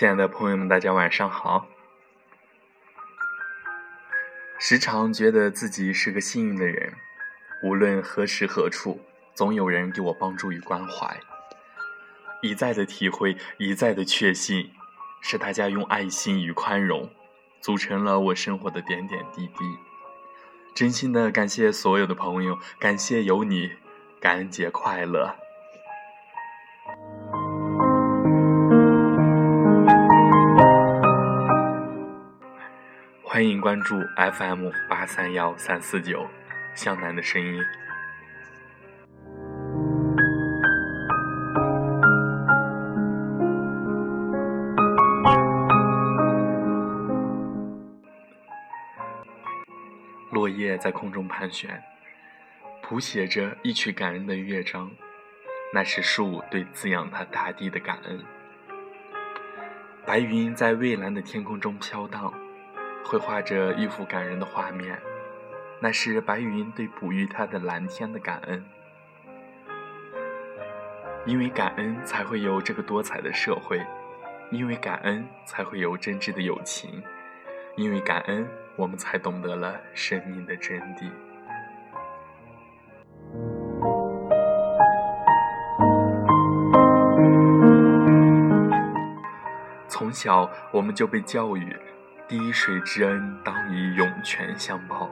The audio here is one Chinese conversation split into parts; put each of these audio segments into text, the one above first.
亲爱的朋友们，大家晚上好。时常觉得自己是个幸运的人，无论何时何处，总有人给我帮助与关怀。一再的体会，一再的确信，是大家用爱心与宽容，组成了我生活的点点滴滴。真心的感谢所有的朋友，感谢有你，感恩节快乐。欢迎关注 FM 八三幺三四九，向南的声音。落叶在空中盘旋，谱写着一曲感人的乐章，那是树对滋养它大地的感恩。白云在蔚蓝的天空中飘荡。绘画着一幅感人的画面，那是白云对哺育它的蓝天的感恩。因为感恩，才会有这个多彩的社会；因为感恩，才会有真挚的友情；因为感恩，我们才懂得了生命的真谛。从小，我们就被教育。滴水之恩，当以涌泉相报。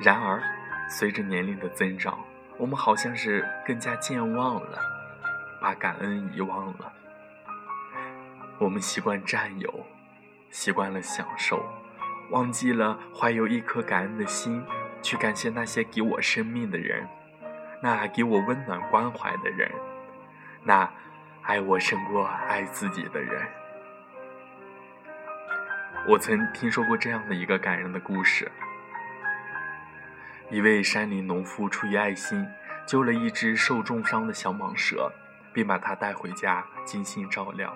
然而，随着年龄的增长，我们好像是更加健忘了，把感恩遗忘了。我们习惯占有，习惯了享受，忘记了怀有一颗感恩的心，去感谢那些给我生命的人，那给我温暖关怀的人，那爱我胜过爱自己的人。我曾听说过这样的一个感人的故事：一位山林农夫出于爱心，救了一只受重伤的小蟒蛇，并把它带回家精心照料。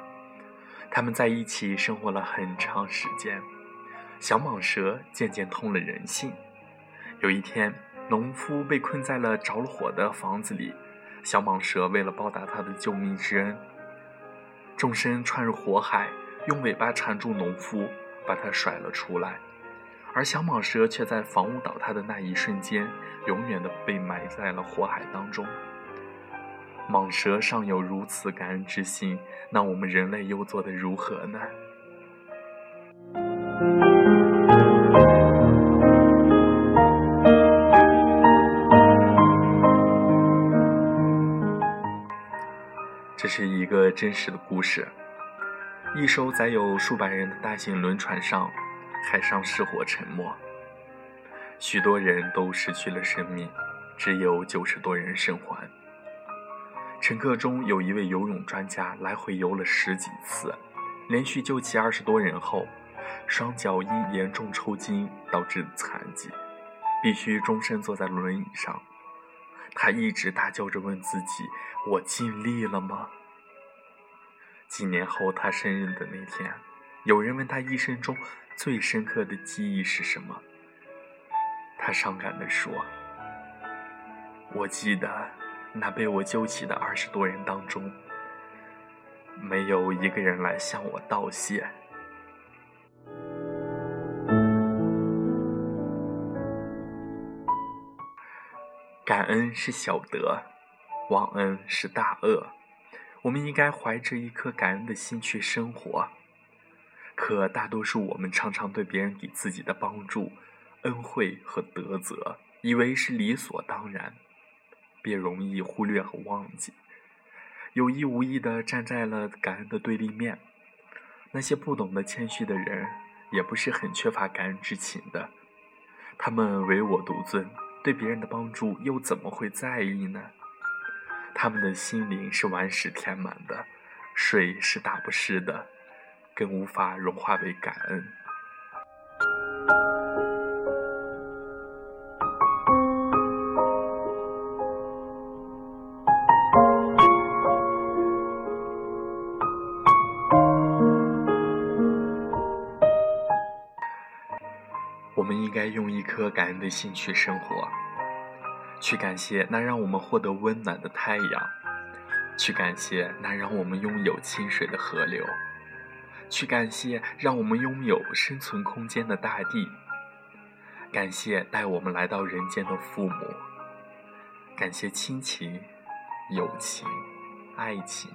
他们在一起生活了很长时间，小蟒蛇渐渐通了人性。有一天，农夫被困在了着了火的房子里，小蟒蛇为了报答他的救命之恩，纵身窜入火海，用尾巴缠住农夫。把它甩了出来，而小蟒蛇却在房屋倒塌的那一瞬间，永远的被埋在了火海当中。蟒蛇尚有如此感恩之心，那我们人类又做得如何呢？这是一个真实的故事。一艘载有数百人的大型轮船上，海上失火沉没，许多人都失去了生命，只有九十多人生还。乘客中有一位游泳专家，来回游了十几次，连续救起二十多人后，双脚因严重抽筋导致残疾，必须终身坐在轮椅上。他一直大叫着问自己：“我尽力了吗？”几年后，他生日的那天，有人问他一生中最深刻的记忆是什么。他伤感地说：“我记得，那被我救起的二十多人当中，没有一个人来向我道谢。感恩是小德，忘恩是大恶。”我们应该怀着一颗感恩的心去生活，可大多数我们常常对别人给自己的帮助、恩惠和德泽，以为是理所当然，便容易忽略和忘记，有意无意地站在了感恩的对立面。那些不懂得谦虚的人，也不是很缺乏感恩之情的，他们唯我独尊，对别人的帮助又怎么会在意呢？他们的心灵是顽石填满的，水是打不湿的，更无法融化为感恩。我们应该用一颗感恩的心去生活。去感谢那让我们获得温暖的太阳，去感谢那让我们拥有清水的河流，去感谢让我们拥有生存空间的大地，感谢带我们来到人间的父母，感谢亲情、友情、爱情。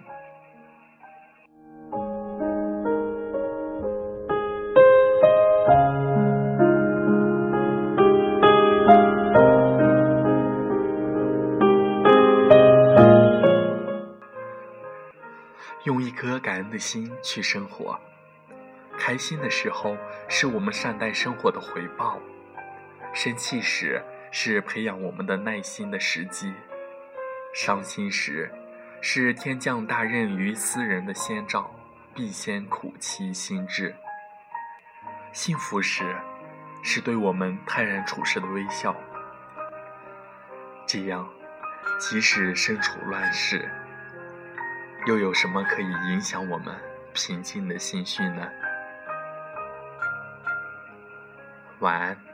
用一颗感恩的心去生活，开心的时候是我们善待生活的回报，生气时是培养我们的耐心的时机，伤心时是天降大任于斯人的先兆，必先苦其心志。幸福时是对我们泰然处世的微笑，这样，即使身处乱世。又有什么可以影响我们平静的心绪呢？晚安。